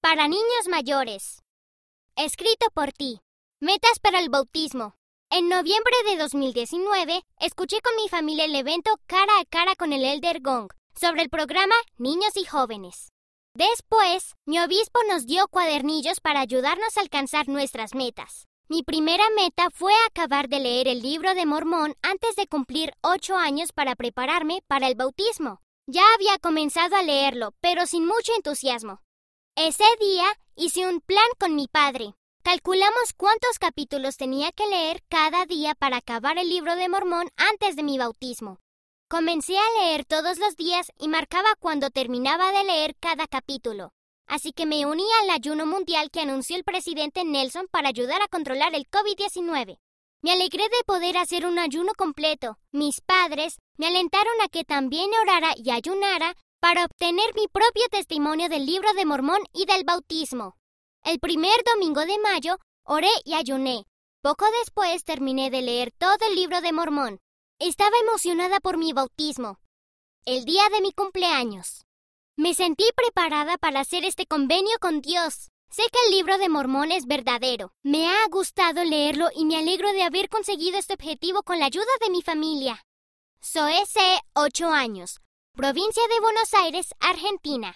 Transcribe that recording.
para niños mayores. Escrito por ti. Metas para el bautismo. En noviembre de 2019, escuché con mi familia el evento Cara a Cara con el Elder Gong sobre el programa Niños y Jóvenes. Después, mi obispo nos dio cuadernillos para ayudarnos a alcanzar nuestras metas. Mi primera meta fue acabar de leer el libro de Mormón antes de cumplir ocho años para prepararme para el bautismo. Ya había comenzado a leerlo, pero sin mucho entusiasmo. Ese día hice un plan con mi padre. Calculamos cuántos capítulos tenía que leer cada día para acabar el libro de Mormón antes de mi bautismo. Comencé a leer todos los días y marcaba cuando terminaba de leer cada capítulo. Así que me uní al ayuno mundial que anunció el presidente Nelson para ayudar a controlar el COVID-19. Me alegré de poder hacer un ayuno completo. Mis padres me alentaron a que también orara y ayunara para obtener mi propio testimonio del libro de Mormón y del bautismo. El primer domingo de mayo oré y ayuné. Poco después terminé de leer todo el libro de Mormón. Estaba emocionada por mi bautismo. El día de mi cumpleaños. Me sentí preparada para hacer este convenio con Dios. Sé que el libro de Mormón es verdadero. Me ha gustado leerlo y me alegro de haber conseguido este objetivo con la ayuda de mi familia. Soy C. 8 años, provincia de Buenos Aires, Argentina.